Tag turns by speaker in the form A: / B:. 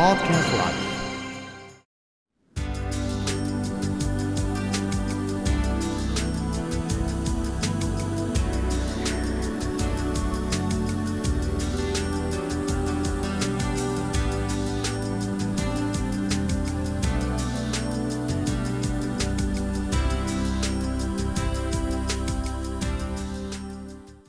A: podcast live.